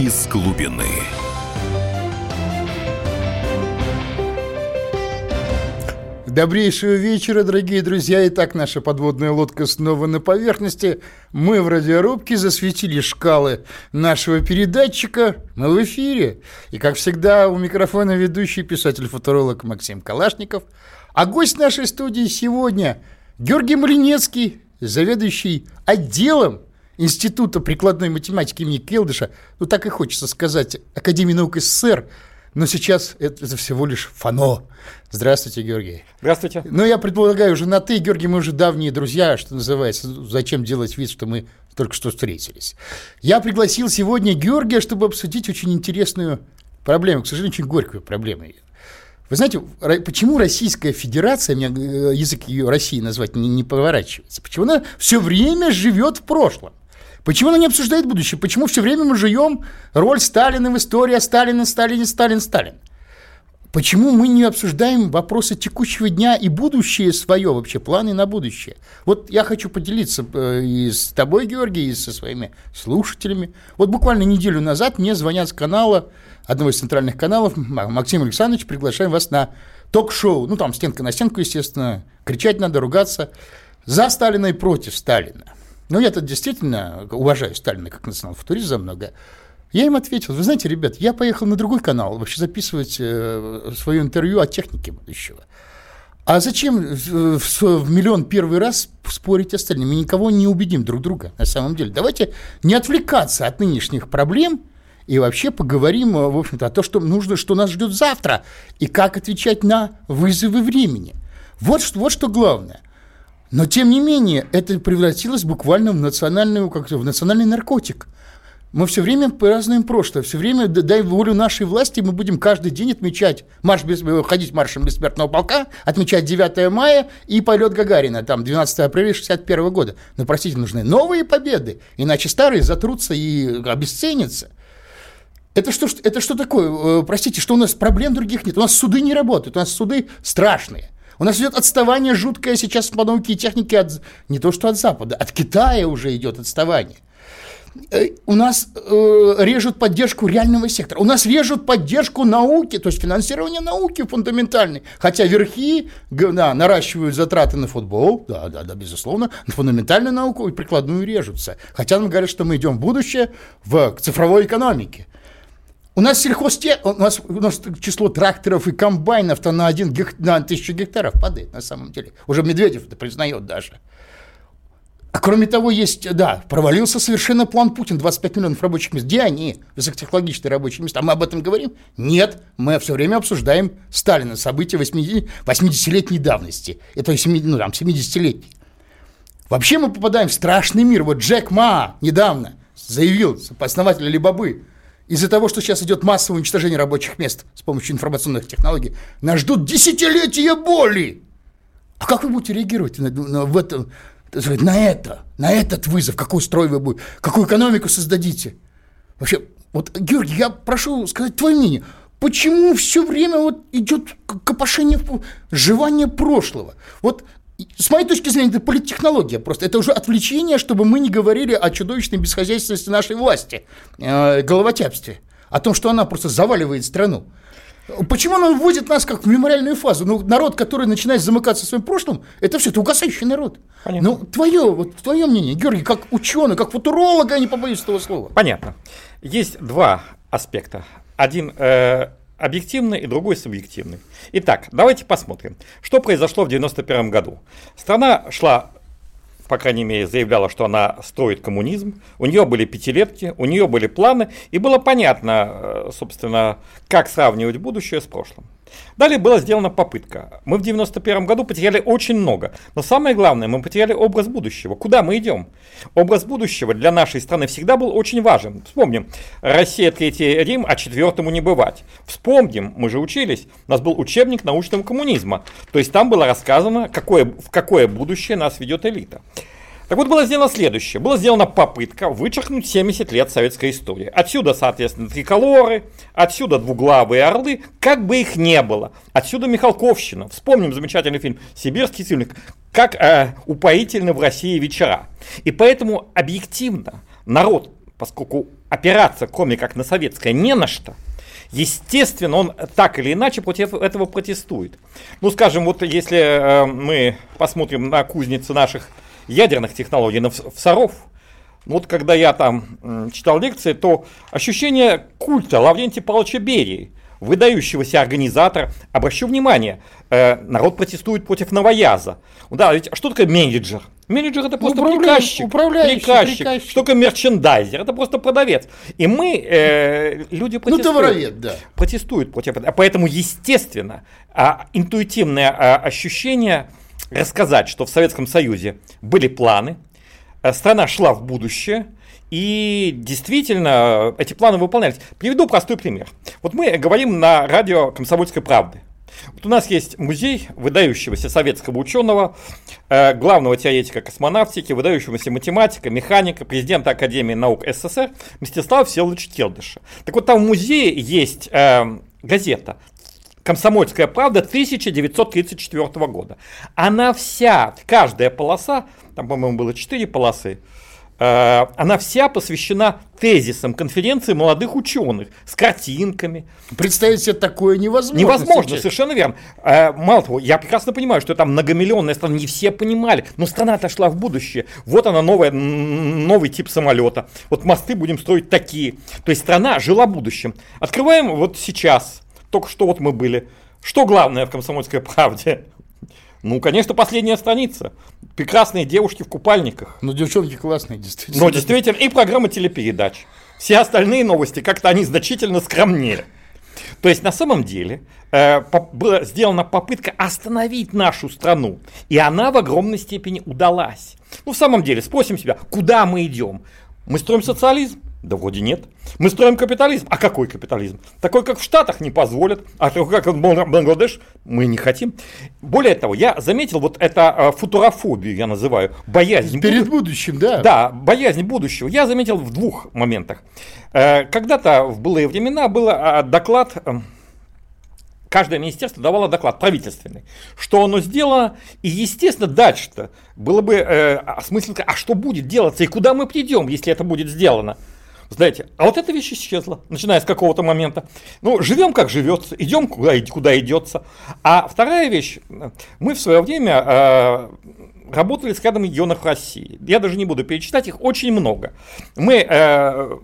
из глубины. Добрейшего вечера, дорогие друзья. Итак, наша подводная лодка снова на поверхности. Мы в радиорубке засветили шкалы нашего передатчика. Мы в эфире. И, как всегда, у микрофона ведущий писатель-футуролог Максим Калашников. А гость нашей студии сегодня Георгий Малинецкий, заведующий отделом Института прикладной математики имени Келдыша, ну так и хочется сказать, Академии наук СССР, но сейчас это, это всего лишь фано. Здравствуйте, Георгий. Здравствуйте. Ну, я предполагаю, уже на «ты», Георгий, мы уже давние друзья, что называется. Зачем делать вид, что мы только что встретились? Я пригласил сегодня Георгия, чтобы обсудить очень интересную проблему, к сожалению, очень горькую проблему. Вы знаете, почему Российская Федерация, меня э, язык ее России назвать не, не поворачивается, почему она все время живет в прошлом? Почему она не обсуждает будущее? Почему все время мы живем роль Сталина в истории, а Сталин, Сталин, Сталин, Сталин? Почему мы не обсуждаем вопросы текущего дня и будущее свое, вообще планы на будущее? Вот я хочу поделиться э, и с тобой, Георгий, и со своими слушателями. Вот буквально неделю назад мне звонят с канала, одного из центральных каналов, Максим Александрович, приглашаем вас на ток-шоу. Ну, там стенка на стенку, естественно, кричать надо, ругаться. За Сталина и против Сталина. Ну, я-то действительно уважаю Сталина как национал-футурист за много. Я им ответил, вы знаете, ребят, я поехал на другой канал вообще записывать э, свое интервью о технике будущего. А зачем в, в, в миллион первый раз спорить остальным? Мы никого не убедим друг друга на самом деле. Давайте не отвлекаться от нынешних проблем и вообще поговорим, в общем-то, о том, что нужно, что нас ждет завтра, и как отвечать на вызовы времени. Вот, вот что главное. Но, тем не менее, это превратилось буквально в, национальную, как в национальный наркотик. Мы все время празднуем прошлое, все время, дай волю нашей власти, мы будем каждый день отмечать, марш без, ходить маршем бессмертного полка, отмечать 9 мая и полет Гагарина, там, 12 апреля 61 года. Но, простите, нужны новые победы, иначе старые затрутся и обесценятся. Это что, это что такое? Э, простите, что у нас проблем других нет? У нас суды не работают, у нас суды страшные. У нас идет отставание жуткое сейчас по науке и технике от, не то что от Запада, от Китая уже идет отставание. Э, у нас э, режут поддержку реального сектора. У нас режут поддержку науки, то есть финансирование науки фундаментальной. Хотя верхи да, наращивают затраты на футбол, да, да, да, безусловно, на фундаментальную науку и прикладную режутся. Хотя нам говорят, что мы идем в будущее в цифровой экономике. У нас сельхозте, у нас, у нас число тракторов и комбайнов-то на, один на тысячу гектаров падает, на самом деле. Уже Медведев это признает даже. А кроме того, есть, да, провалился совершенно план Путин, 25 миллионов рабочих мест. Где они, высокотехнологичные рабочие места? А мы об этом говорим? Нет, мы все время обсуждаем Сталина, события 80, 80-летней давности. Это ну, там, 70-летней. Вообще мы попадаем в страшный мир. Вот Джек Ма недавно заявил, основатель Алибабы, из-за того, что сейчас идет массовое уничтожение рабочих мест с помощью информационных технологий, нас ждут десятилетия боли. А как вы будете реагировать на, на, в этом, на это, на этот вызов? Какой строй вы будете, какую экономику создадите? Вообще, вот, Георгий, я прошу сказать твое мнение. Почему все время вот идет копошение, жевание прошлого? Вот с моей точки зрения, это политтехнология просто. Это уже отвлечение, чтобы мы не говорили о чудовищной бесхозяйственности нашей власти, э, головотяпстве, о том, что она просто заваливает страну. Почему она вводит нас как в мемориальную фазу? Ну, народ, который начинает замыкаться своим прошлым, это все, это угасающий народ. Понятно. Ну, твое, вот твое мнение, Георгий, как ученый, как футуролог, я не побоюсь этого слова. Понятно. Есть два аспекта. Один э, объективный и другой субъективный. Итак, давайте посмотрим, что произошло в 1991 году. Страна шла по крайней мере, заявляла, что она строит коммунизм, у нее были пятилетки, у нее были планы, и было понятно, э, собственно, как сравнивать будущее с прошлым. Далее была сделана попытка. Мы в 91 году потеряли очень много. Но самое главное, мы потеряли образ будущего. Куда мы идем? Образ будущего для нашей страны всегда был очень важен. Вспомним, Россия, Третий Рим, а четвертому не бывать. Вспомним, мы же учились, у нас был учебник научного коммунизма. То есть там было рассказано, какое, в какое будущее нас ведет элита. Так вот, было сделано следующее. Была сделана попытка вычеркнуть 70 лет советской истории. Отсюда, соответственно, триколоры, отсюда двуглавые орлы, как бы их не было. Отсюда Михалковщина. Вспомним замечательный фильм «Сибирский цивник», как э, упоительны в России вечера. И поэтому объективно народ поскольку опираться, кроме как на советское, не на что, естественно, он так или иначе против этого протестует. Ну, скажем, вот если э, мы посмотрим на кузницы наших ядерных технологий, на Саров, ну, вот когда я там читал лекции, то ощущение культа Лаврентия Павловича Берии, выдающегося организатора, обращу внимание, э, народ протестует против новояза. Да, ведь что такое менеджер? Менеджер это просто приказчик, управляющий, приказчик. приказчик. Что такое мерчендайзер? Это просто продавец. И мы, э, люди ну, протестуют. Ну, товаровед, да. Протестуют против этого. Поэтому, естественно, а, интуитивное а, ощущение рассказать, что в Советском Союзе были планы, а, страна шла в будущее, и действительно эти планы выполнялись. Приведу простой пример. Вот мы говорим на радио «Комсомольской правды». Вот у нас есть музей выдающегося советского ученого, э, главного теоретика космонавтики, выдающегося математика, механика, президента Академии наук СССР Мстислава Всеволодовича Келдыша. Так вот, там в музее есть э, газета «Комсомольская правда» 1934 года. Она вся, каждая полоса, там, по-моему, было четыре полосы, Э, она вся посвящена тезисам конференции молодых ученых с картинками. Представить себе такое невозможно. Невозможно, сейчас. совершенно верно. Э, мало того, я прекрасно понимаю, что там многомиллионная страна, не все понимали, но страна отошла в будущее. Вот она новая, новый тип самолета. Вот мосты будем строить такие. То есть страна жила будущим. Открываем вот сейчас, только что вот мы были. Что главное в комсомольской правде? Ну, конечно, последняя страница. Прекрасные девушки в купальниках. Ну, девчонки классные, действительно. Ну, действительно. И программа телепередач. Все остальные новости, как-то они значительно скромнее. То есть, на самом деле, э, была сделана попытка остановить нашу страну. И она в огромной степени удалась. Ну, в самом деле, спросим себя, куда мы идем? Мы строим социализм? Да вроде нет. Мы строим капитализм. А какой капитализм? Такой, как в Штатах, не позволят. А такой, как в Бангладеш, мы не хотим. Более того, я заметил вот это а, футурофобию, я называю, боязнь. Перед буд... будущим, да. Да, боязнь будущего. Я заметил в двух моментах. Э, когда-то в былые времена был а, доклад эм, каждое министерство давало доклад правительственный, что оно сделано, и, естественно, дальше-то было бы э, осмысленно, а что будет делаться, и куда мы придем, если это будет сделано. Знаете, а вот эта вещь исчезла, начиная с какого-то момента. Ну, живем как живется, идем куда, куда идется. А вторая вещь, мы в свое время э, работали с рядом регионов России. Я даже не буду перечитать их, очень много. Мы э,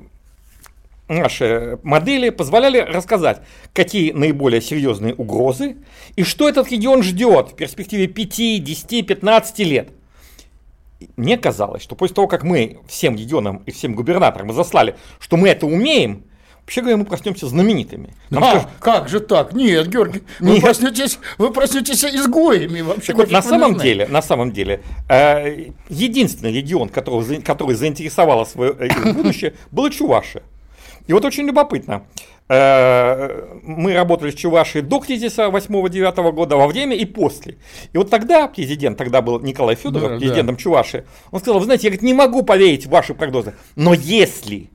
наши модели позволяли рассказать, какие наиболее серьезные угрозы и что этот регион ждет в перспективе 5, 10, 15 лет мне казалось, что после того, как мы всем регионам и всем губернаторам заслали, что мы это умеем, Вообще говоря, мы проснемся знаменитыми. Нам а, скажут, как же так? Нет, Георгий, вы нет. проснетесь, вы проснетесь изгоями вообще. Так вот, на самом деле, на самом деле, э, единственный регион, который, который заинтересовало свое э, будущее, было Чувашия. И вот очень любопытно. Э, мы работали с Чувашией до кризиса 8-9 года, во время и после. И вот тогда президент, тогда был Николай Федоров, да, президентом да. Чувашии, он сказал, вы знаете, я говорит, не могу поверить в ваши прогнозы, но если,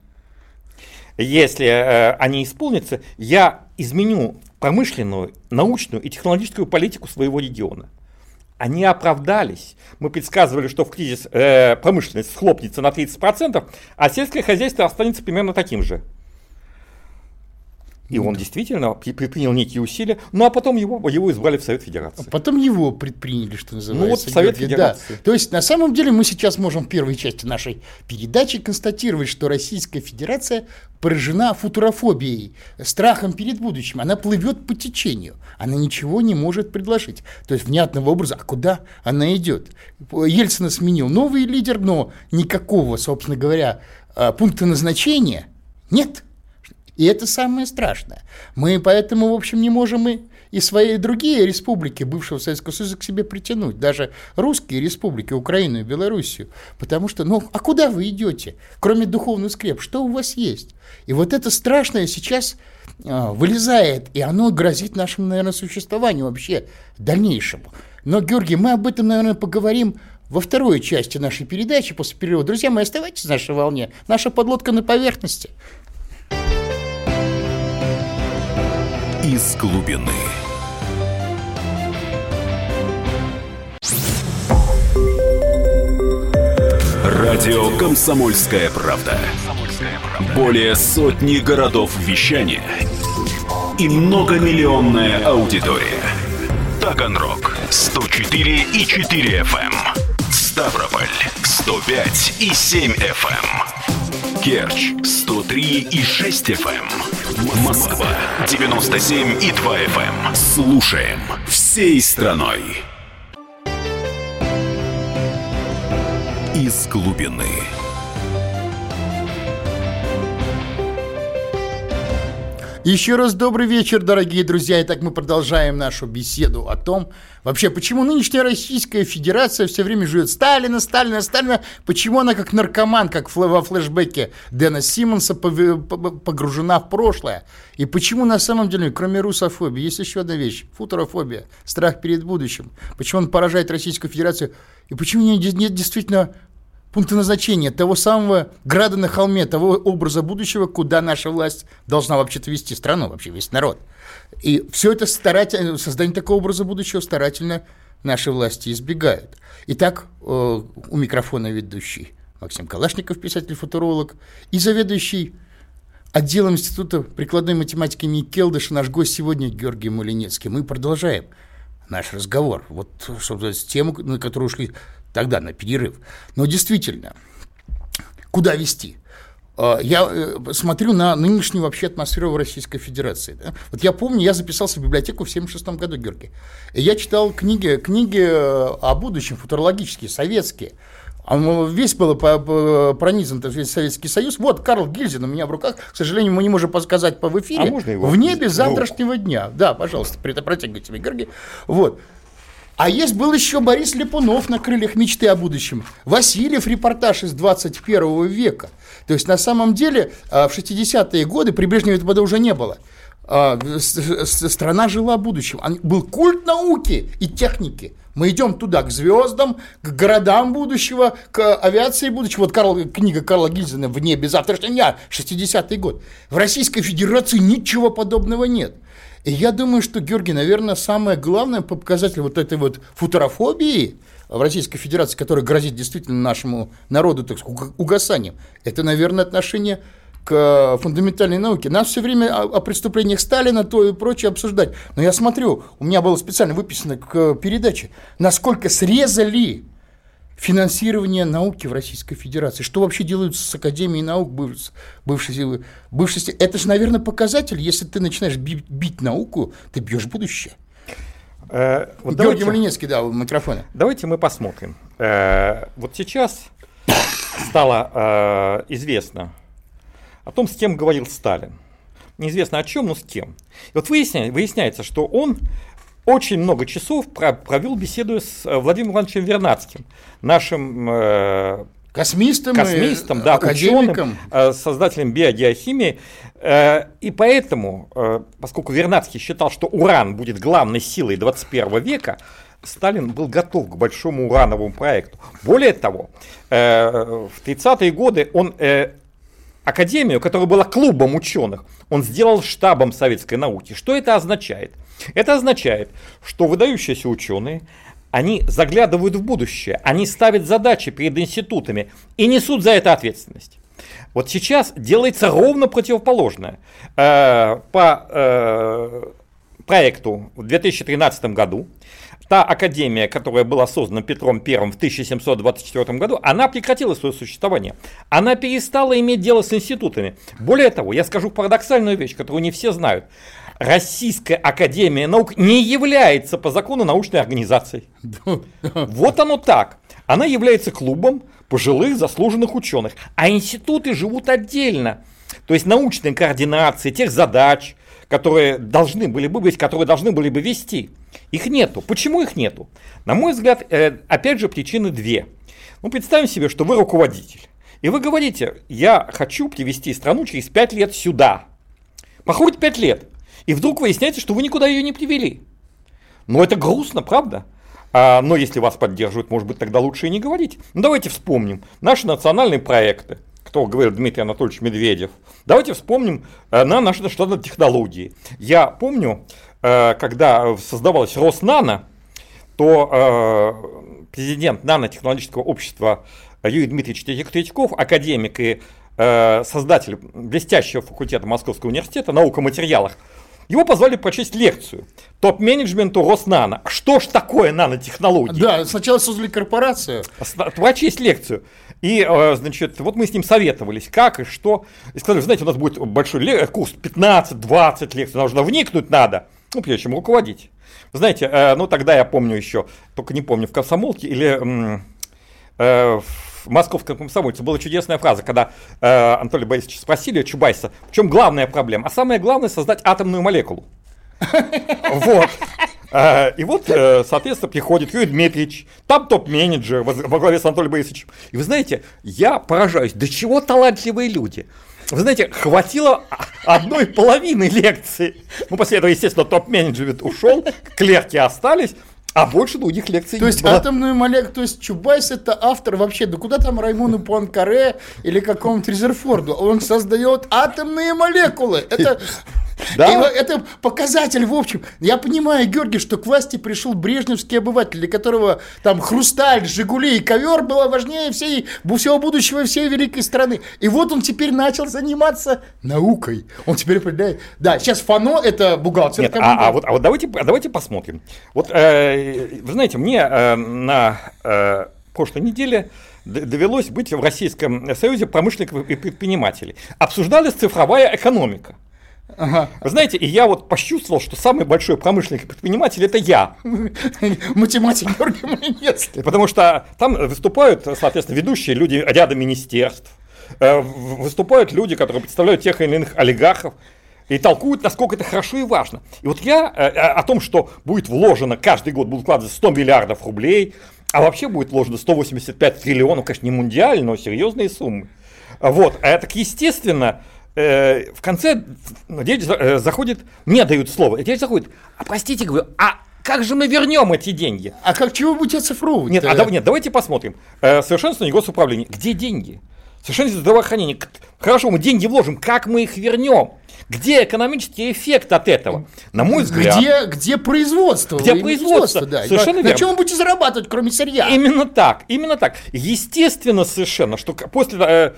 если э, они исполнятся, я изменю промышленную, научную и технологическую политику своего региона. Они оправдались. Мы предсказывали, что в кризис э, промышленность схлопнется на 30%, а сельское хозяйство останется примерно таким же. И он действительно предпринял некие усилия, ну а потом его, его избрали в Совет Федерации. А потом его предприняли, что называется. Ну вот в Совет Федерации. Да. То есть на самом деле мы сейчас можем в первой части нашей передачи констатировать, что Российская Федерация поражена футурофобией, страхом перед будущим. Она плывет по течению, она ничего не может предложить. То есть внятного образа, а куда она идет? Ельцина сменил новый лидер, но никакого, собственно говоря, а, пункта назначения нет. И это самое страшное. Мы поэтому, в общем, не можем и, и свои другие республики бывшего Советского Союза к себе притянуть, даже русские республики, Украину и Белоруссию. Потому что, ну, а куда вы идете, кроме духовных скреп, что у вас есть? И вот это страшное сейчас а, вылезает, и оно грозит нашему, наверное, существованию вообще дальнейшему. Но, Георгий, мы об этом, наверное, поговорим во второй части нашей передачи после перерыва. Друзья мои, оставайтесь на нашей волне. Наша подлодка на поверхности. Из глубины. Радио «Комсомольская правда». Более сотни городов вещания и многомиллионная аудитория. Таганрог 104 и 4 FM. Эм. Ставрополь 105 и 7 FM. Эм. Керчь 103 и 6 FM. Эм. Москва 97 и 2 FM. Слушаем всей страной. Из глубины. Еще раз добрый вечер, дорогие друзья. Итак, мы продолжаем нашу беседу о том, вообще, почему нынешняя Российская Федерация все время живет Сталина, Сталина, Сталина, почему она как наркоман, как во флешбеке Дэна Симмонса погружена в прошлое, и почему на самом деле, кроме русофобии, есть еще одна вещь, футурофобия, страх перед будущим, почему он поражает Российскую Федерацию, и почему нет, действительно пункта назначения того самого града на холме, того образа будущего, куда наша власть должна вообще-то вести страну, вообще весь народ. И все это старательно, создание такого образа будущего старательно наши власти избегают. Итак, э, у микрофона ведущий Максим Калашников, писатель-футуролог, и заведующий отделом Института прикладной математики имени Келдыша, наш гость сегодня Георгий Малинецкий. Мы продолжаем наш разговор. Вот, собственно, тему, на которую ушли тогда на перерыв. Но действительно, куда вести? А, я э, смотрю на нынешнюю вообще атмосферу в Российской Федерации. Да? Вот я помню, я записался в библиотеку в 1976 году, Георгий. И я читал книги, книги э, о будущем, футурологические, советские. Он весь был пронизан весь Советский Союз. Вот Карл Гильзин у меня в руках. К сожалению, мы не можем показать по в эфире. А можно его? В небе завтрашнего дня. Да, пожалуйста, протягивайте мне, Георгий. Вот. А есть был еще Борис Липунов на крыльях мечты о будущем. Васильев репортаж из 21 века. То есть на самом деле а, в 60-е годы, при Брежневе этого уже не было, а, страна жила будущим. Был культ науки и техники. Мы идем туда, к звездам, к городам будущего, к авиации будущего. Вот Карл, книга Карла Гильзена «В небе завтрашнего дня», 60-й год. В Российской Федерации ничего подобного нет. И я думаю, что, Георгий, наверное, самое главное по показателю вот этой вот футурофобии в Российской Федерации, которая грозит действительно нашему народу так сказать, угасанием, это, наверное, отношение к фундаментальной науке. Нас все время о, о преступлениях Сталина, то и прочее обсуждать. Но я смотрю, у меня было специально выписано к передаче, насколько срезали финансирование науки в Российской Федерации. Что вообще делают с Академией наук бывшей, бывшей, Это же, наверное, показатель. Если ты начинаешь бить, бить науку, ты бьешь будущее. Э, вот Георгий давайте, Малинецкий, да, у микрофона. Давайте мы посмотрим. Э, вот сейчас стало э, известно о том, с кем говорил Сталин. Неизвестно о чем, но с кем. И вот выясняется, выясняется, что он очень много часов провел беседуя с э, Владимиром Ивановичем Вернадским, нашим э, космистом, космистом да, ученым, э, создателем биогеохимии. Э, и поэтому, поскольку Вернадский считал, что уран будет главной силой 21 века, Сталин был готов к большому урановому проекту. Более того, в 30-е годы он Академию, которая была клубом ученых, он сделал штабом советской науки. Что это означает? Это означает, что выдающиеся ученые, они заглядывают в будущее, они ставят задачи перед институтами и несут за это ответственность. Вот сейчас делается ровно противоположное. Э, по э, проекту в 2013 году та академия, которая была создана Петром I в 1724 году, она прекратила свое существование. Она перестала иметь дело с институтами. Более того, я скажу парадоксальную вещь, которую не все знают. Российская Академия Наук не является по закону научной организацией. Вот оно так. Она является клубом пожилых заслуженных ученых, а институты живут отдельно. То есть научной координации тех задач, которые должны были бы быть, которые должны были бы вести. Их нету. Почему их нету? На мой взгляд, э, опять же, причины две. Ну, представим себе, что вы руководитель. И вы говорите, я хочу привести страну через пять лет сюда. Проходит пять лет. И вдруг выясняется, что вы никуда ее не привели. Ну, это грустно, правда? А, но если вас поддерживают, может быть, тогда лучше и не говорить. Ну, давайте вспомним наши национальные проекты, кто говорил Дмитрий Анатольевич Медведев. Давайте вспомним э, на наши что-то технологии. Я помню, э, когда создавалась Роснано, то э, президент нанотехнологического общества Юрий Дмитриевич Третьяков, академик и создатель блестящего факультета Московского университета наука о материалах, его позвали прочесть лекцию топ-менеджменту Роснано. Что ж такое нанотехнологии? Да, сначала создали корпорацию. Прочесть лекцию. И, э, значит, вот мы с ним советовались, как и что. И сказали, знаете, у нас будет большой курс, 15-20 лекций, нужно вникнуть надо, ну, прежде чем руководить. Знаете, э, ну, тогда я помню еще, только не помню, в комсомолке или э, в московском комсомольце была чудесная фраза, когда э, Анатолий Борисович спросили Чубайса, в чем главная проблема? А самое главное создать атомную молекулу. Вот. И вот, соответственно, приходит Юрий Дмитриевич, там топ-менеджер во главе с Анатолием Борисовичем. И вы знаете, я поражаюсь, до чего талантливые люди. Вы знаете, хватило одной половины лекции. Ну, после этого, естественно, топ-менеджер ушел, клерки остались, а больше других лекций То есть было. атомную молекулу, то есть Чубайс это автор вообще, да куда там Раймону Пуанкаре или какому-нибудь Резерфорду? Он создает атомные молекулы. Это да? И это показатель, в общем. Я понимаю, Георгий, что к власти пришел брежневский обыватель, для которого там хрусталь, Жигули и ковер было важнее всей, всего будущего всей великой страны. И вот он теперь начал заниматься наукой. Он теперь определяет. Да, сейчас ФАНО это бухгалтер. Нет, а, а, вот, а вот давайте, давайте посмотрим. Вот, э, вы знаете, мне э, на э, прошлой неделе довелось быть в Российском Союзе промышленников и предпринимателей. Обсуждалась цифровая экономика. Ага. Вы знаете, и я вот почувствовал, что самый большой промышленник и предприниматель это я. Математик Георгий Малинец. Потому что там выступают, соответственно, ведущие люди ряда министерств, э, выступают люди, которые представляют тех или иных олигархов, и толкуют, насколько это хорошо и важно. И вот я э, о том, что будет вложено, каждый год будут вкладываться 100 миллиардов рублей, а вообще будет вложено 185 триллионов, конечно, не мундиально, но серьезные суммы. Вот, а так естественно, э, в конце дети э, заходит, мне дают слово, и дети заходят, а простите, говорю, а как же мы вернем эти деньги? А как чего будете оцифровывать? Нет, а, да, нет, давайте посмотрим. Э, совершенствование госуправления. Где деньги? Совершенствование здравоохранения. Хорошо, мы деньги вложим, как мы их вернем? Где экономический эффект от этого? На мой взгляд. Где, где производство? Где производство? Да. Совершенно на, верно. На чем вы будете зарабатывать, кроме сырья? Именно так, именно так. Естественно совершенно, что после... Э,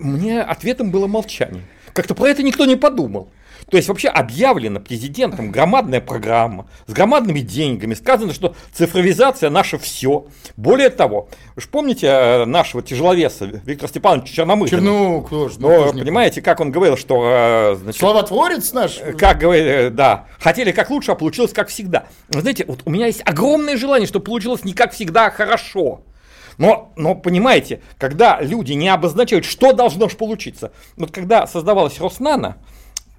мне ответом было молчание. Как-то про это никто не подумал. То есть вообще объявлена президентом громадная программа с громадными деньгами. Сказано, что цифровизация наше все. Более того, вы же помните э, нашего тяжеловеса Виктора Степановича Черномырдина? Ну, кто же, ну, понимаете, как он говорил, что... Э, значит, Словотворец наш? Как говорит, э, да. Хотели как лучше, а получилось как всегда. Вы знаете, вот у меня есть огромное желание, чтобы получилось не как всегда, а хорошо. Но, но понимаете, когда люди не обозначают, что должно же получиться. Вот когда создавалась Роснана,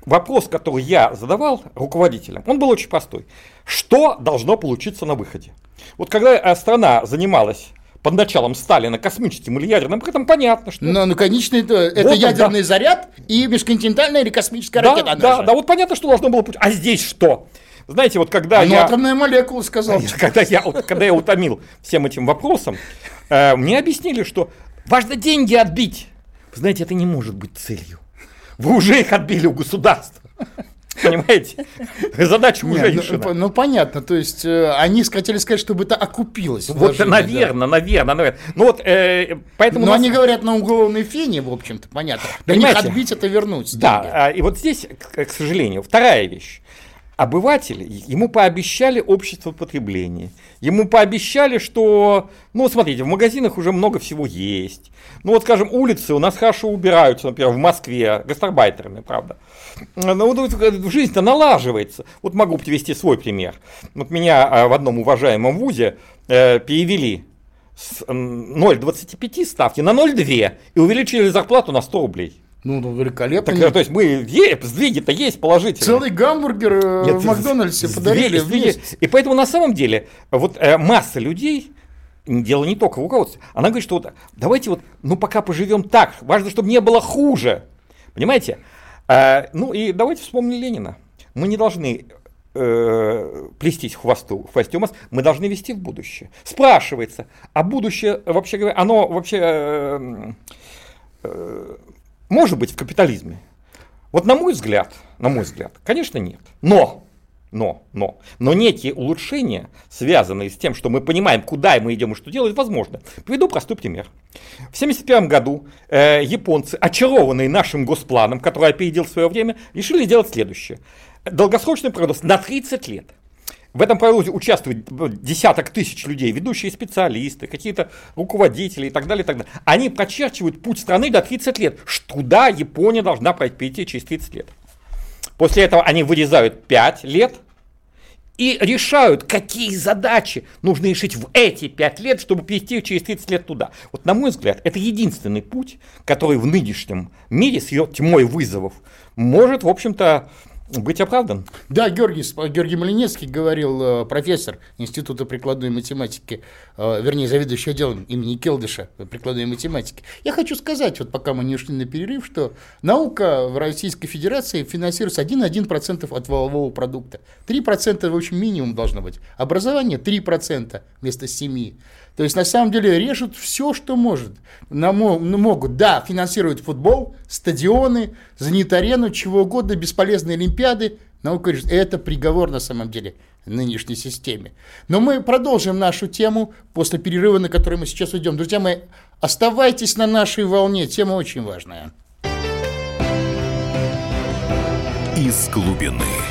вопрос, который я задавал руководителям, он был очень простой. Что должно получиться на выходе? Вот когда э, страна занималась под началом Сталина космическим или ядерным, при этом понятно, что... Но, ну, конечно, это, это вот ядерный да. заряд и межконтинентальная или космическая да, ракета. Да, да, вот понятно, что должно было быть. А здесь что? Знаете, вот когда ну, я... атомная молекула, сказал. Когда я, когда я утомил всем этим вопросом, мне объяснили, что важно деньги отбить. Вы знаете, это не может быть целью. Вы уже их отбили у государства. Понимаете? Задача уже Нет, ну, решена. Ну, ну, понятно, то есть э, они хотели сказать, чтобы это окупилось. Вот, наверное, да. наверное, наверное. Ну вот, э, поэтому... Но нас... они говорят на уголовной фене, в общем-то, понятно. Для них отбить это вернуть. Да. А, и вот здесь, к, к сожалению, вторая вещь обыватель, ему пообещали общество потребления. Ему пообещали, что, ну, смотрите, в магазинах уже много всего есть. Ну, вот, скажем, улицы у нас хорошо убираются, например, в Москве, гастарбайтерами, правда. Ну, вот жизнь-то налаживается. Вот могу привести свой пример. Вот меня а, в одном уважаемом вузе э, перевели с 0,25 ставки на 0,2 и увеличили зарплату на 100 рублей. Ну, ну великолепно. Так, то есть мы сдвиги-то есть положительные. Целый гамбургер э, Нет, в Макдональдсе подарили сдвиги, И поэтому на самом деле вот э, масса людей, дело не только в руководстве, она говорит, что вот давайте вот, ну пока поживем так, важно, чтобы не было хуже. Понимаете? Э, ну и давайте вспомним Ленина. Мы не должны э, плестись хвосту, хвосте у нас, мы должны вести в будущее. Спрашивается, а будущее, вообще говоря, оно вообще... Э, э, может быть в капитализме? Вот на мой взгляд, на мой взгляд, конечно нет. Но Но, но, но некие улучшения, связанные с тем, что мы понимаем, куда мы идем и что делать, возможно. Приведу простой пример. В 1971 году э, японцы, очарованные нашим госпланом, который опередил свое время, решили сделать следующее. Долгосрочный прогноз на 30 лет. В этом прогнозе участвуют десяток тысяч людей, ведущие специалисты, какие-то руководители и так далее, и так далее. Они прочерчивают путь страны до 30 лет. Куда Япония должна пройти через 30 лет. После этого они вырезают 5 лет и решают, какие задачи нужно решить в эти 5 лет, чтобы перейти через 30 лет туда. Вот на мой взгляд, это единственный путь, который в нынешнем мире с ее тьмой вызовов может, в общем-то, быть оправдан. Да, Георгий, Георгий Малинецкий говорил, э, профессор Института прикладной математики, э, вернее, заведующий отделом имени Келдыша прикладной математики. Я хочу сказать, вот пока мы не ушли на перерыв, что наука в Российской Федерации финансируется 1,1% от валового продукта. 3% в общем минимум должно быть. Образование 3% вместо 7%. То есть, на самом деле, режут все, что может. На, ну, могут, да, финансируют футбол, стадионы, занят арену, чего угодно, бесполезные олимпиады. Наука режет. Это приговор, на самом деле, нынешней системе. Но мы продолжим нашу тему после перерыва, на который мы сейчас уйдем. Друзья мои, оставайтесь на нашей волне, тема очень важная. Из глубины.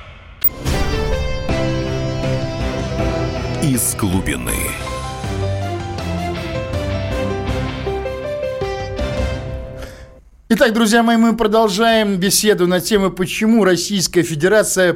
Из глубины. Итак, друзья мои, мы продолжаем беседу на тему, почему Российская Федерация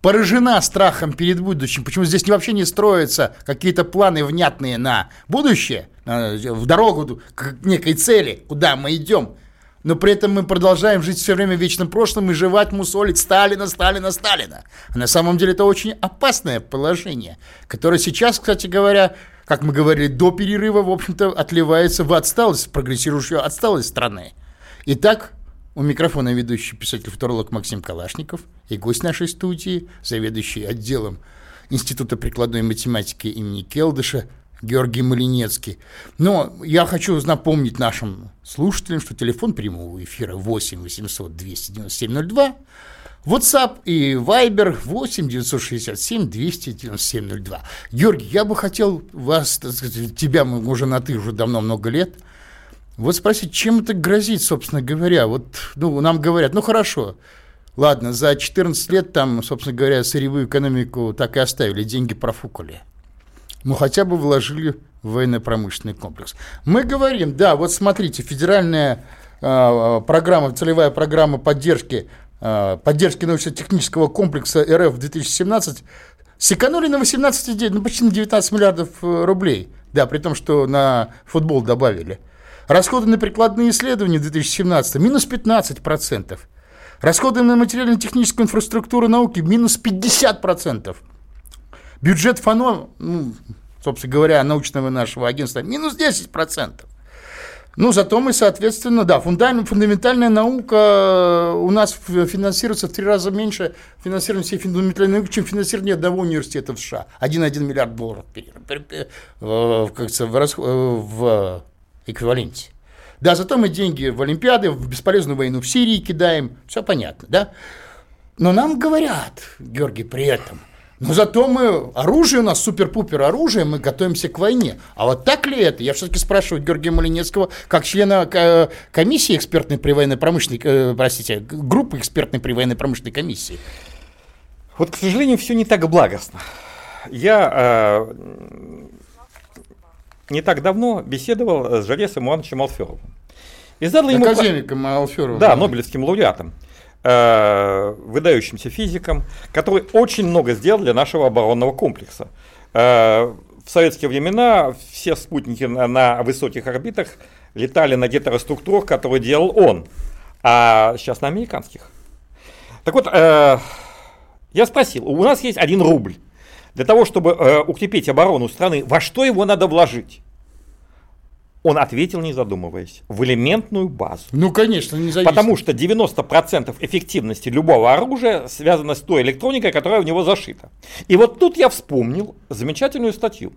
поражена страхом перед будущим, почему здесь вообще не строятся какие-то планы внятные на будущее, в дорогу к некой цели, куда мы идем но при этом мы продолжаем жить все время в вечном прошлом и жевать, мусолить Сталина, Сталина, Сталина. А на самом деле это очень опасное положение, которое сейчас, кстати говоря, как мы говорили до перерыва, в общем-то, отливается в отсталость, прогрессирующую отсталость страны. Итак, у микрофона ведущий писатель-футуролог Максим Калашников и гость нашей студии, заведующий отделом Института прикладной математики имени Келдыша Георгий Малинецкий. Но я хочу напомнить нашим слушателям, что телефон прямого эфира 8 800 297 02, WhatsApp и Viber 8 967 297 02. Георгий, я бы хотел вас, сказать, тебя мы уже на ты уже давно много лет, вот спросить, чем это грозит, собственно говоря? Вот, ну, нам говорят, ну хорошо, ладно, за 14 лет там, собственно говоря, сырьевую экономику так и оставили, деньги профукали ну хотя бы вложили в военно-промышленный комплекс. Мы говорим, да, вот смотрите, федеральная э, программа, целевая программа поддержки, э, поддержки научно-технического комплекса РФ 2017 сэкономили на 18, ну почти на 19 миллиардов э, рублей, да, при том, что на футбол добавили. Расходы на прикладные исследования в 2017 минус 15%. Расходы на материально-техническую инфраструктуру науки минус 50%. Бюджет ФАНО, ну, собственно говоря, научного нашего агентства, минус 10%. Ну, зато мы, соответственно, да, фундаментальная наука у нас финансируется в три раза меньше финансирования всей фундаментальной науки, чем финансирование одного университета в США. 1,1 миллиард долларов в, как в, в эквиваленте. Да, зато мы деньги в Олимпиады, в бесполезную войну в Сирии кидаем, все понятно, да? Но нам говорят, Георгий, при этом – но зато мы, оружие у нас супер-пупер оружие, мы готовимся к войне. А вот так ли это? Я все-таки спрашиваю Георгия Малинецкого, как члена э, комиссии экспертной при военной промышленной, э, простите, группы экспертной при военной промышленной комиссии. Вот, к сожалению, все не так благостно. Я э, не так давно беседовал с Жаресом Ивановичем Алферовым. И задал ему... Академиком Алферовым. Да, Нобелевским лауреатом. Э, выдающимся физиком, который очень много сделал для нашего оборонного комплекса. Э, в советские времена все спутники на, высоких орбитах летали на гетероструктурах, которые делал он, а сейчас на американских. Так вот, э, я спросил, у нас есть один рубль. Для того, чтобы укрепить оборону страны, во что его надо вложить? Он ответил, не задумываясь, в элементную базу. Ну, конечно, независимо. Потому что 90% эффективности любого оружия связано с той электроникой, которая в него зашита. И вот тут я вспомнил замечательную статью.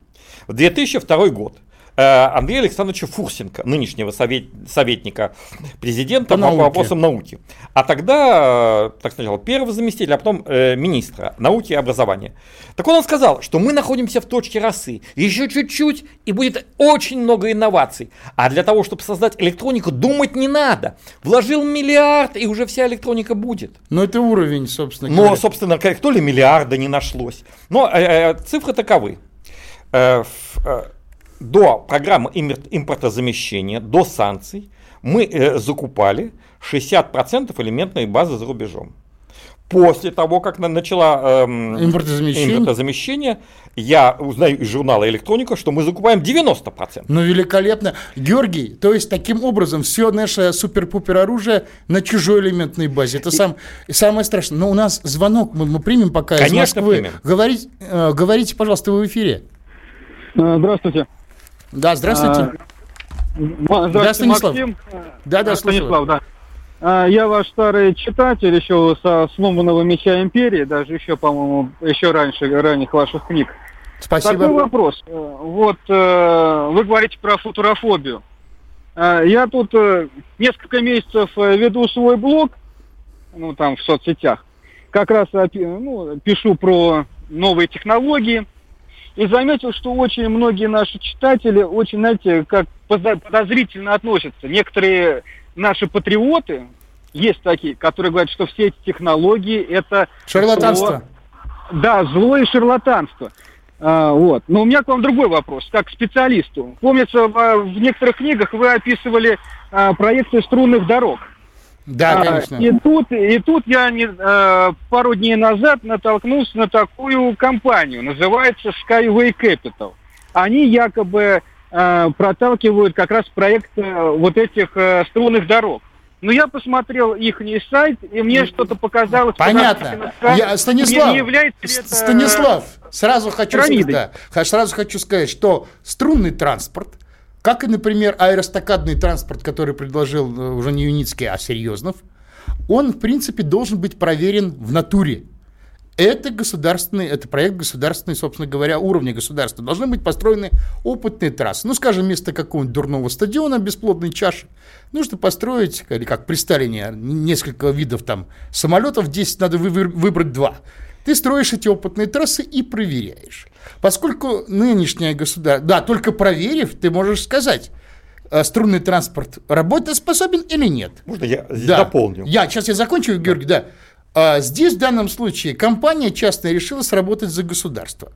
В 2002 год Андрея Александровича Фурсенко, нынешнего совет, советника президента по, по вопросам науки. А тогда, так сначала, первого заместителя, а потом э, министра науки и образования. Так он сказал, что мы находимся в точке росы. Еще чуть-чуть, и будет очень много инноваций. А для того, чтобы создать электронику, думать не надо. Вложил миллиард, и уже вся электроника будет. Но это уровень, собственно говоря. Но, собственно, то ли миллиарда не нашлось. Но э, э, цифры таковы. Э, э, до программы импортозамещения, до санкций, мы э, закупали 60% элементной базы за рубежом. После того, как начала эм, импортозамещение. импортозамещение, я узнаю из журнала «Электроника», что мы закупаем 90%. Ну, великолепно. Георгий, то есть, таким образом, все наше супер-пупер оружие на чужой элементной базе. Это сам, самое страшное. Но у нас звонок мы, мы примем пока Конечно, из Москвы. Примем. Говорите, э, говорите, пожалуйста, вы в эфире. Э, здравствуйте. Да, здравствуйте. А, здравствуйте, да, Станислав. Максим. Да, да, Станислав, да. А, я ваш старый читатель еще со сломанного меча империи, даже еще, по-моему, еще раньше, ранних ваших книг. Спасибо. Такой вопрос. Э, вот э, вы говорите про футурофобию. А, я тут э, несколько месяцев веду свой блог, ну там в соцсетях, как раз ну, пишу про новые технологии, и заметил, что очень многие наши читатели очень, знаете, как подозрительно относятся. Некоторые наши патриоты, есть такие, которые говорят, что все эти технологии это... Шарлатанство. Зло, да, зло и шарлатанство. А, вот. Но у меня к вам другой вопрос, как к специалисту. Помнится, в, в некоторых книгах вы описывали а, проекты струнных дорог. Да, а, конечно. И тут, и тут я не, э, пару дней назад натолкнулся на такую компанию, называется Skyway Capital. Они якобы э, проталкивают как раз проект э, вот этих струнных дорог. Но я посмотрел их сайт, и мне что-то показалось... Понятно. Я, Станислав, не является это Станислав, сразу хочу, сказать, да, сразу хочу сказать, что струнный транспорт – как и, например, аэростакадный транспорт, который предложил э, уже не Юницкий, а Серьезнов, он, в принципе, должен быть проверен в натуре. Это государственный, это проект государственный, собственно говоря, уровня государства. Должны быть построены опытные трассы. Ну, скажем, вместо какого-нибудь дурного стадиона, бесплодной чаши, нужно построить, или как при Сталине, несколько видов там самолетов, 10 надо выбрать два. Ты строишь эти опытные трассы и проверяешь. Поскольку нынешнее государство, да, только проверив, ты можешь сказать, э, струнный транспорт работоспособен или нет. Можно я здесь да. дополню? Я, сейчас я закончу, Георгий, да. А здесь в данном случае компания частная решила сработать за государство.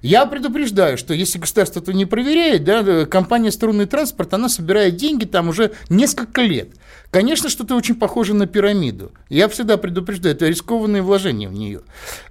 Я предупреждаю, что если государство это не проверяет, да, компания «Струнный транспорт», она собирает деньги там уже несколько лет. Конечно, что-то очень похоже на пирамиду. Я всегда предупреждаю, это рискованные вложения в нее.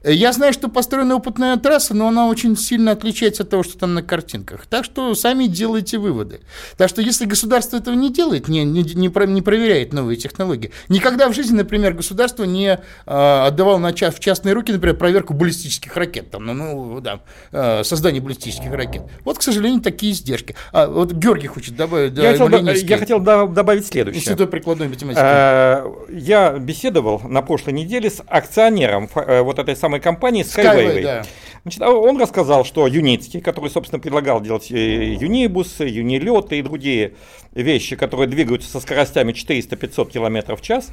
Я знаю, что построена опытная трасса, но она очень сильно отличается от того, что там на картинках. Так что сами делайте выводы. Так что если государство этого не делает, не, не, не, не проверяет новые технологии, никогда в жизни, например, государство не э, отдавало на, в частные руки, например, проверку баллистических ракет, там, ну, ну да, э, создание баллистических ракет. Вот, к сожалению, такие издержки. А, вот Георгий хочет добавить. Я, хотел, я хотел добавить следующее. Институт прикладной математики. Э, я беседовал на прошлой неделе с акционером э, вот этой самой компании Skyway. Skyway да. Значит, а он рассказал, что Юницкий, который, собственно, предлагал делать э, юнибусы, юнилеты и другие вещи, которые двигаются со скоростями 400-500 км в час,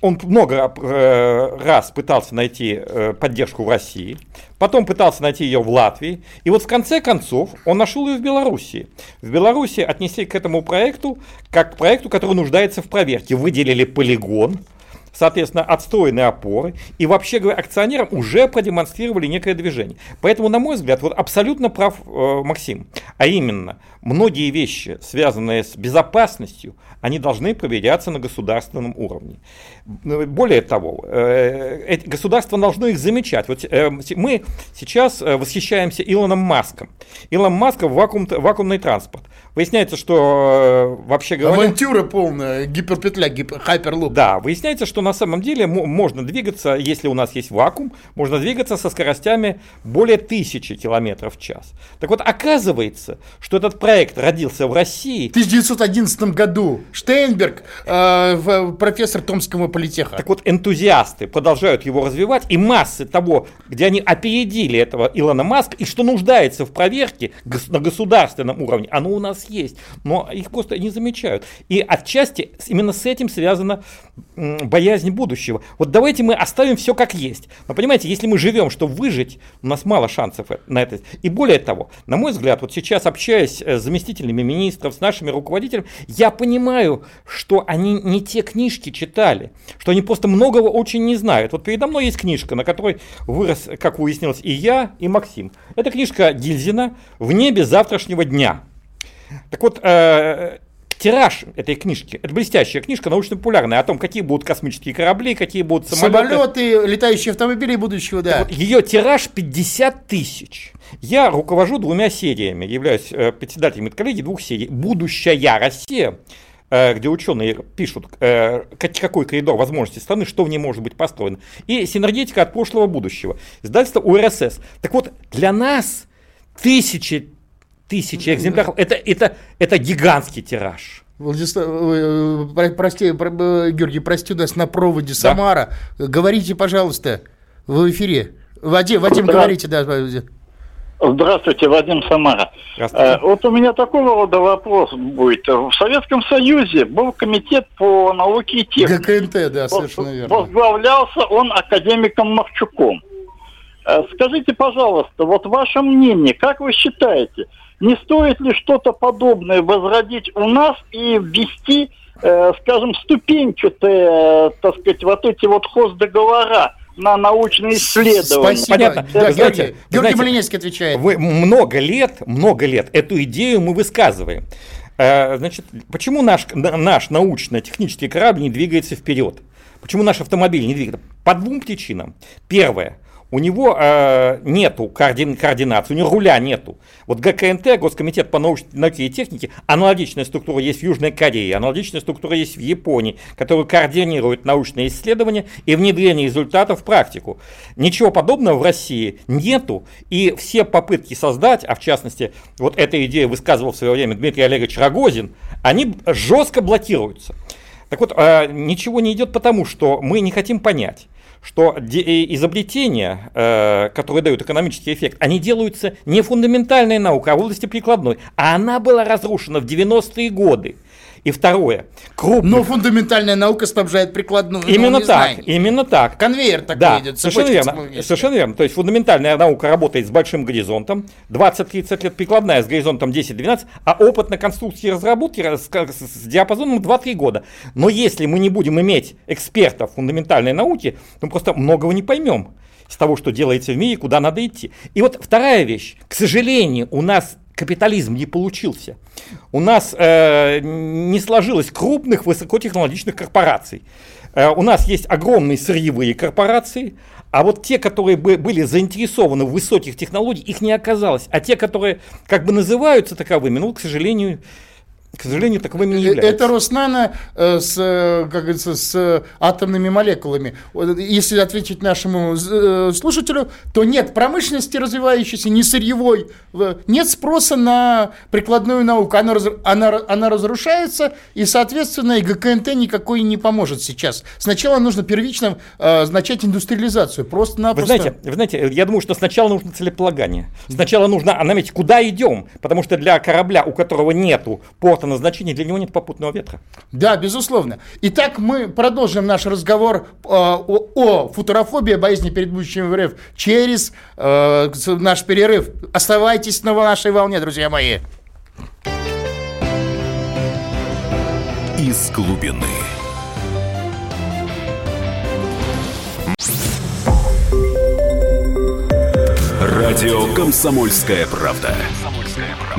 он много э, раз пытался найти э, поддержку в России, потом пытался найти ее в Латвии, и вот в конце концов он нашел ее в Беларуси. В Беларуси отнесли к этому проекту как к проекту, который нуждается в проверке. Выделили полигон, соответственно, отстроенные опоры, и вообще говоря, акционерам уже продемонстрировали некое движение. Поэтому, на мой взгляд, вот абсолютно прав э, Максим. А именно, многие вещи, связанные с безопасностью, они должны проверяться на государственном уровне. Более того, э, государство должно их замечать. Вот э, мы сейчас э, восхищаемся Илоном Маском. Илон Маск в вакуум, вакуумный транспорт. Выясняется, что вообще говоря... Авантюра полная, гиперпетля, гипер, хайперлуп. Да, выясняется, что на самом деле можно двигаться, если у нас есть вакуум, можно двигаться со скоростями более тысячи километров в час. Так вот, оказывается, что этот проект родился в России... В 1911 году Штейнберг, э, профессор Томского политеха. Так вот, энтузиасты продолжают его развивать, и массы того, где они опередили этого Илона Маска, и что нуждается в проверке на государственном уровне, оно у нас есть, но их просто не замечают. И отчасти именно с этим связана боязнь будущего. Вот давайте мы оставим все как есть. Но понимаете, если мы живем, чтобы выжить, у нас мало шансов э, на это. И более того, на мой взгляд, вот сейчас общаясь э, заместителями министров, с нашими руководителями, я понимаю, что они не те книжки читали, что они просто многого очень не знают. Вот передо мной есть книжка, на которой вырос, как выяснилось, и я, и Максим. Это книжка Гильзина «В небе завтрашнего дня». Так вот, э, тираж этой книжки, это блестящая книжка, научно-популярная, о том, какие будут космические корабли, какие будут самолеты. Самолеты, летающие автомобили будущего, да. Вот ее тираж 50 тысяч. Я руковожу двумя сериями, являюсь э, председателем медколлегии двух серий. «Будущая Россия», э, где ученые пишут, э, какой коридор возможностей страны, что в ней может быть построено. И синергетика от прошлого будущего. Издательство УРСС. Так вот, для нас тысячи тысячи экземпляров. Это, это, это гигантский тираж. Владислав, э, э, прости, э, Георгий, прости нас на проводе да. Самара. Говорите, пожалуйста, в эфире. Вадим, Вадим, говорите, да. Здравствуйте, Вадим Самара. Здравствуйте. Вот у меня такого рода вопрос будет. В Советском Союзе был комитет по науке и технике. ГКНТ, да, совершенно верно. Возглавлялся он академиком Махчуком. Скажите, пожалуйста, вот ваше мнение, как вы считаете, не стоит ли что-то подобное возродить у нас и ввести, э, скажем, ступенчатые, э, так сказать, вот эти вот хоздоговора на научные исследования. Спасибо. Понятно. Да, Георгий, знаете, Георгий Малинецкий отвечает. Вы много лет, много лет эту идею мы высказываем. Э, значит, почему наш, наш научно-технический корабль не двигается вперед? Почему наш автомобиль не двигается? По двум причинам. Первое у него э, нету координ, координации, у него руля нету. Вот ГКНТ, Госкомитет по науке и технике, аналогичная структура есть в Южной Корее, аналогичная структура есть в Японии, которая координирует научные исследования и внедрение результатов в практику. Ничего подобного в России нету, и все попытки создать, а в частности, вот эта идея высказывал в свое время Дмитрий Олегович Рогозин, они жестко блокируются. Так вот, э, ничего не идет потому, что мы не хотим понять что э, изобретения, э, которые дают экономический эффект, они делаются не фундаментальной наукой, а в области прикладной. А она была разрушена в 90-е годы. И второе. Крупных... Но фундаментальная наука снабжает прикладную. Именно так, знаний. именно так. Конвейер такой да, идет. Совершенно верно, совершенно верно. То есть фундаментальная наука работает с большим горизонтом, 20-30 лет, прикладная с горизонтом 10-12, а опыт на конструкции разработки с, с диапазоном 2-3 года. Но если мы не будем иметь экспертов фундаментальной науки, то мы просто многого не поймем с того, что делается в мире, куда надо идти. И вот вторая вещь. К сожалению, у нас капитализм не получился. У нас э, не сложилось крупных высокотехнологичных корпораций. Э, у нас есть огромные сырьевые корпорации, а вот те, которые бы были заинтересованы в высоких технологиях, их не оказалось. А те, которые как бы называются таковыми, ну, к сожалению, к сожалению, таковыми не э, являются. Это Роснано э, с, э, как говорится, с атомными молекулами. Если ответить нашему слушателю, то нет промышленности развивающейся, не сырьевой, нет спроса на прикладную науку. Она, она, она разрушается, и, соответственно, и ГКНТ никакой не поможет сейчас. Сначала нужно первично начать индустриализацию. Просто на вы знаете, вы знаете, я думаю, что сначала нужно целеполагание. Сначала нужно наметить, куда идем, потому что для корабля, у которого нету порта назначения, для него нет попутного ветра. Да, безусловно. Итак, мы продолжим наш разговор э, о, о футурофобии, боязни перед будущим РФ через э, наш перерыв. Оставайтесь на нашей волне, друзья мои. Из глубины. Радио «Комсомольская правда».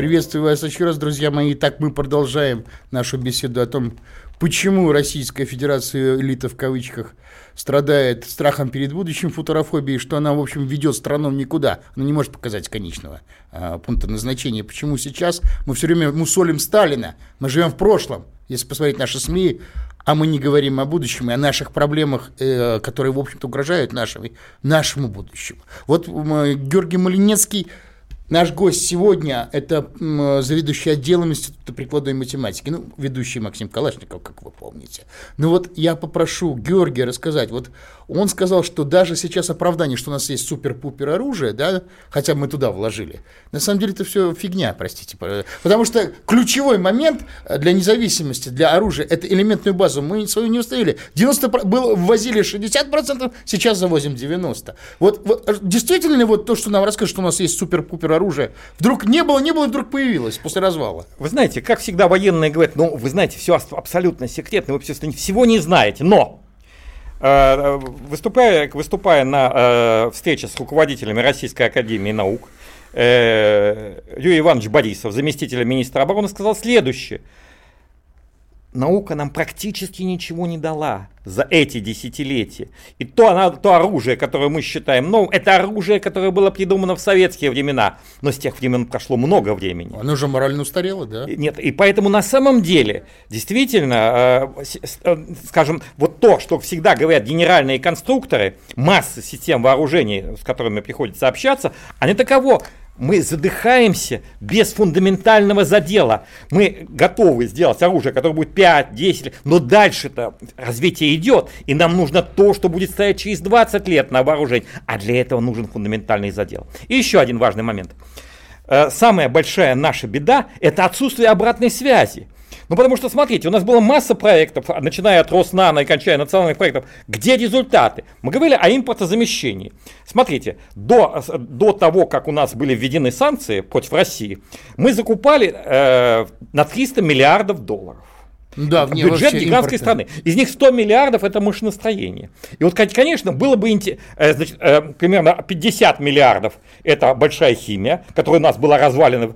Приветствую вас еще раз, друзья мои. Так мы продолжаем нашу беседу о том, почему Российская Федерация элита в кавычках страдает страхом перед будущим, футурофобией, что она, в общем, ведет страну никуда. Она не может показать конечного а, пункта назначения. Почему сейчас мы все время мусолим Сталина? Мы живем в прошлом. Если посмотреть наши СМИ, а мы не говорим о будущем и о наших проблемах, э, которые, в общем-то, угрожают нашему, нашему будущему. Вот э, Георгий Малинецкий Наш гость сегодня – это заведующий отделом Института прикладной математики, ну, ведущий Максим Калашников, как вы помните. Ну вот я попрошу Георгия рассказать, вот он сказал, что даже сейчас оправдание, что у нас есть супер-пупер оружие, да, хотя мы туда вложили, на самом деле это все фигня, простите. Потому что ключевой момент для независимости, для оружия, это элементную базу мы свою не установили. 90 было, ввозили 60%, сейчас завозим 90%. Вот, вот действительно ли вот то, что нам расскажут, что у нас есть супер-пупер оружие, вдруг не было, не было, и вдруг появилось после развала? Вы знаете, как всегда военные говорят, ну, вы знаете, все абсолютно секретно, вы всего не знаете, но э, Выступая, выступая на э, встрече с руководителями Российской Академии Наук, э, Юрий Иванович Борисов, заместитель министра обороны, сказал следующее – наука нам практически ничего не дала за эти десятилетия. И то, она, то оружие, которое мы считаем новым, это оружие, которое было придумано в советские времена. Но с тех времен прошло много времени. Оно же морально устарело, да? Нет, и поэтому на самом деле, действительно, э, э, скажем, вот то, что всегда говорят генеральные конструкторы, массы систем вооружений, с которыми приходится общаться, они таково мы задыхаемся без фундаментального задела. Мы готовы сделать оружие, которое будет 5, 10 но дальше-то развитие идет, и нам нужно то, что будет стоять через 20 лет на вооружении, а для этого нужен фундаментальный задел. И еще один важный момент. Э, самая большая наша беда – это отсутствие обратной связи. Ну, потому что, смотрите, у нас была масса проектов, начиная от Роснана и кончая национальных проектов. Где результаты? Мы говорили о импортозамещении. Смотрите, до, до того, как у нас были введены санкции против России, мы закупали э, на 300 миллиардов долларов. Да, в бюджет гигантской импорта. страны. Из них 100 миллиардов это машиностроение. И вот, конечно, было бы э, значит, э, примерно 50 миллиардов это большая химия, которая у нас была развалена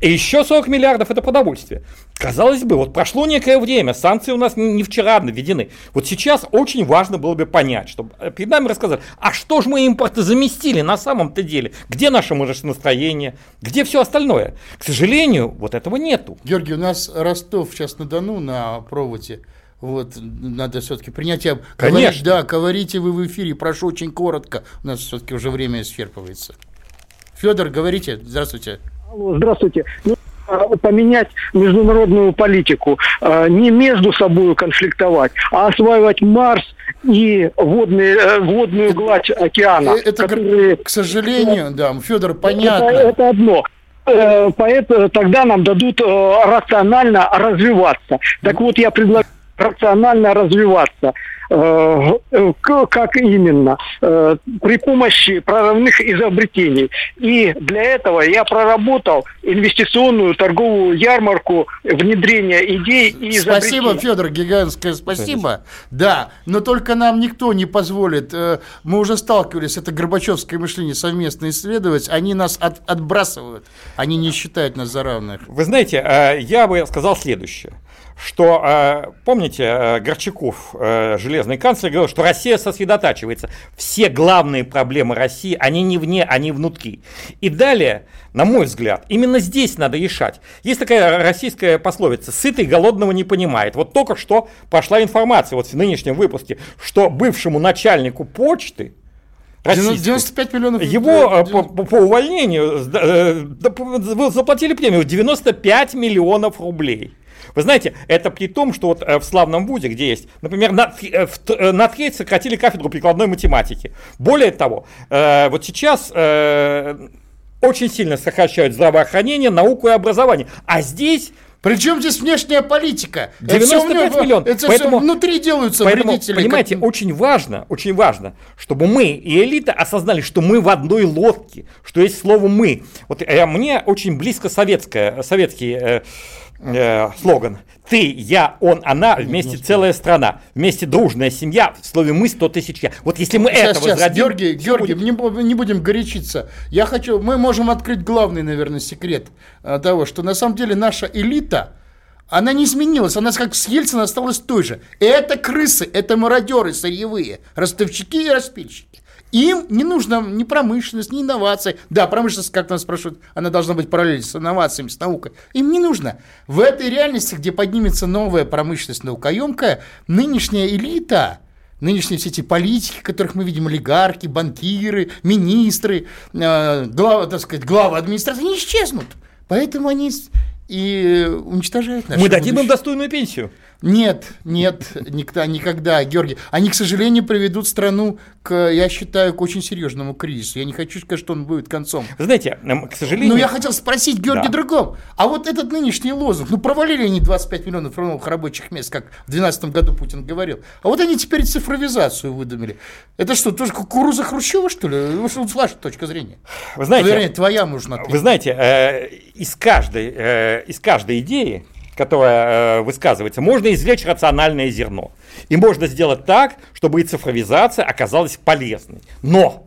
и еще 40 миллиардов это продовольствие. Казалось бы, вот прошло некое время, санкции у нас не вчера введены. Вот сейчас очень важно было бы понять, чтобы э, перед нами рассказали, а что же мы импорты заместили на самом-то деле? Где наше настроение? Где все остальное? К сожалению, вот этого нету. Георгий, у нас Ростов сейчас на Дону на проводе. Вот, надо все-таки принять. Я Конечно. Говорить, да, говорите вы в эфире, прошу очень коротко. У нас все-таки уже время исчерпывается. Федор, говорите, здравствуйте. Алло, здравствуйте. Ну, а, поменять международную политику, а, не между собой конфликтовать, а осваивать Марс и водные, э, водную гладь океана. Э, это, которые... к сожалению, да, Федор, понятно. Это, это одно. Э, поэтому тогда нам дадут рационально развиваться. Так вот, я предлагаю рационально развиваться. Э, э, как именно? Э, при помощи прорывных изобретений. И для этого я проработал инвестиционную торговую ярмарку внедрения идей и Спасибо, Федор, гигантское спасибо. Да, но только нам никто не позволит. Мы уже сталкивались, это Горбачевское мышление совместно исследовать. Они нас от, отбрасывают. Они не считают нас за равных. Вы знаете, я бы сказал следующее что, э, помните, э, Горчаков, э, железный канцлер, говорил, что Россия сосредотачивается. Все главные проблемы России, они не вне, они внутри. И далее, на мой взгляд, именно здесь надо решать. Есть такая российская пословица «сытый голодного не понимает». Вот только что пошла информация вот в нынешнем выпуске, что бывшему начальнику почты, 95 миллионов. Его по, по, по увольнению заплатили премию 95 миллионов рублей. Вы знаете, это при том, что вот э, в славном вузе, где есть, например, на, э, э, на треть сократили кафедру прикладной математики. Более того, вот сейчас очень сильно сокращают здравоохранение, науку и образование. А здесь причем здесь внешняя политика? 95 это миллионов. Это поэтому, все внутри делаются поэтому, вредители. Понимаете, как... очень важно, очень важно, чтобы мы и элита осознали, что мы в одной лодке, что есть слово «мы». Вот э, мне очень близко советское, советский э, э, слоган. Ты, я, он, она, вместе целая страна, вместе дружная семья, в слове мы 100 тысяч я. Вот если мы сейчас, это сейчас, возродим, Георгий, Георгий, не, не будем горячиться. Я хочу, мы можем открыть главный, наверное, секрет а, того, что на самом деле наша элита, она не изменилась, она как с Ельцина осталась той же. Это крысы, это мародеры сырьевые, ростовщики и распильщики. Им не нужно ни промышленность, ни инновации. Да, промышленность, как нас спрашивают, она должна быть параллельно с инновациями, с наукой. Им не нужно. В этой реальности, где поднимется новая промышленность наукоемкая, нынешняя элита, нынешние все эти политики, которых мы видим, олигархи, банкиры, министры, э, главы, так сказать, главы администрации, они исчезнут. Поэтому они и уничтожают наше Мы дадим будущее. им достойную пенсию. Нет, нет, никогда, никогда, Георгий. Они, к сожалению, приведут страну к, я считаю, к очень серьезному кризису. Я не хочу сказать, что он будет концом. Знаете, к сожалению... Но я хотел спросить, Георгий, да. другом. А вот этот нынешний лозунг, ну, провалили они 25 миллионов новых рабочих мест, как в 2012 году Путин говорил. А вот они теперь цифровизацию выдумали. Это что, тоже кукуруза Хрущева, что ли? Вот ваша точка зрения. Вы знаете... Вернее, твоя нужна. Вы знаете, э, из, каждой, э, из каждой идеи которая э, высказывается, можно извлечь рациональное зерно. И можно сделать так, чтобы и цифровизация оказалась полезной. Но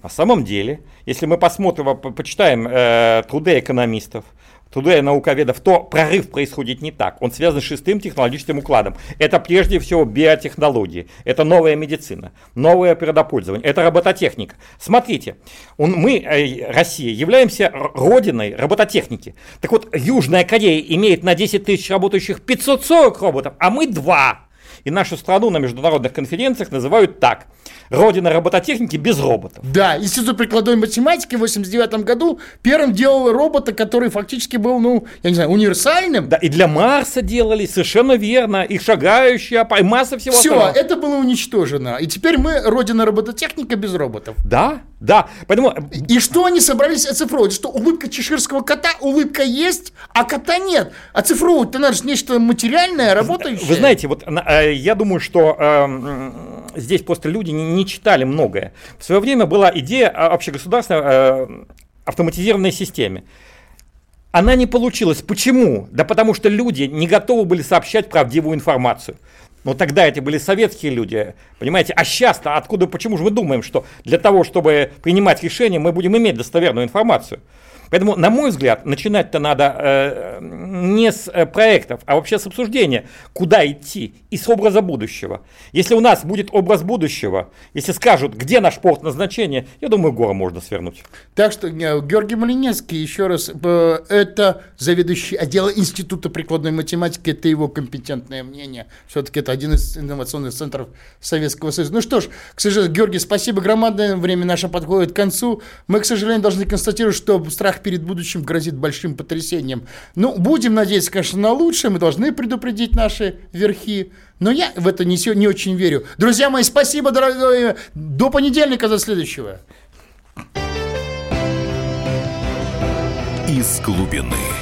на самом деле, если мы посмотрим, почитаем э, труды экономистов, труды науковедов, то прорыв происходит не так. Он связан с шестым технологическим укладом. Это прежде всего биотехнологии, это новая медицина, новое природопользование, это робототехника. Смотрите, он, мы, э, Россия, являемся родиной робототехники. Так вот, Южная Корея имеет на 10 тысяч работающих 540 роботов, а мы два. И нашу страну на международных конференциях называют так. Родина робототехники без роботов. Да, Институт прикладной математики в 89 году первым делал робота, который фактически был, ну, я не знаю, универсальным. Да, и для Марса делали, совершенно верно, и шагающие, и масса всего Все, остального. это было уничтожено. И теперь мы родина робототехника без роботов. Да, да. Поэтому... И что они собрались оцифровывать? Что улыбка чеширского кота, улыбка есть, а кота нет. Оцифровывать-то надо же нечто материальное, работающее. Вы знаете, вот э, я думаю, что э, здесь просто люди не, не читали многое. В свое время была идея общегосударственной э, автоматизированной системе. Она не получилась. Почему? Да потому что люди не готовы были сообщать правдивую информацию. Но тогда это были советские люди, понимаете? А сейчас-то откуда, почему же мы думаем, что для того, чтобы принимать решения, мы будем иметь достоверную информацию? Поэтому, на мой взгляд, начинать-то надо э, не с э, проектов, а вообще с обсуждения, куда идти и с образа будущего. Если у нас будет образ будущего, если скажут, где наш порт назначения, я думаю, гору можно свернуть. Так что, э, Георгий Малинецкий, еще раз, э, это заведующий отдела Института прикладной математики, это его компетентное мнение. Все-таки это один из инновационных центров Советского Союза. Ну что ж, к сожалению, Георгий, спасибо громадное, время наше подходит к концу. Мы, к сожалению, должны констатировать, что перед будущим грозит большим потрясением. Ну, будем надеяться, конечно, на лучшее, мы должны предупредить наши верхи, но я в это не, не очень верю. Друзья мои, спасибо, дорогие, до понедельника, до следующего. Из глубины.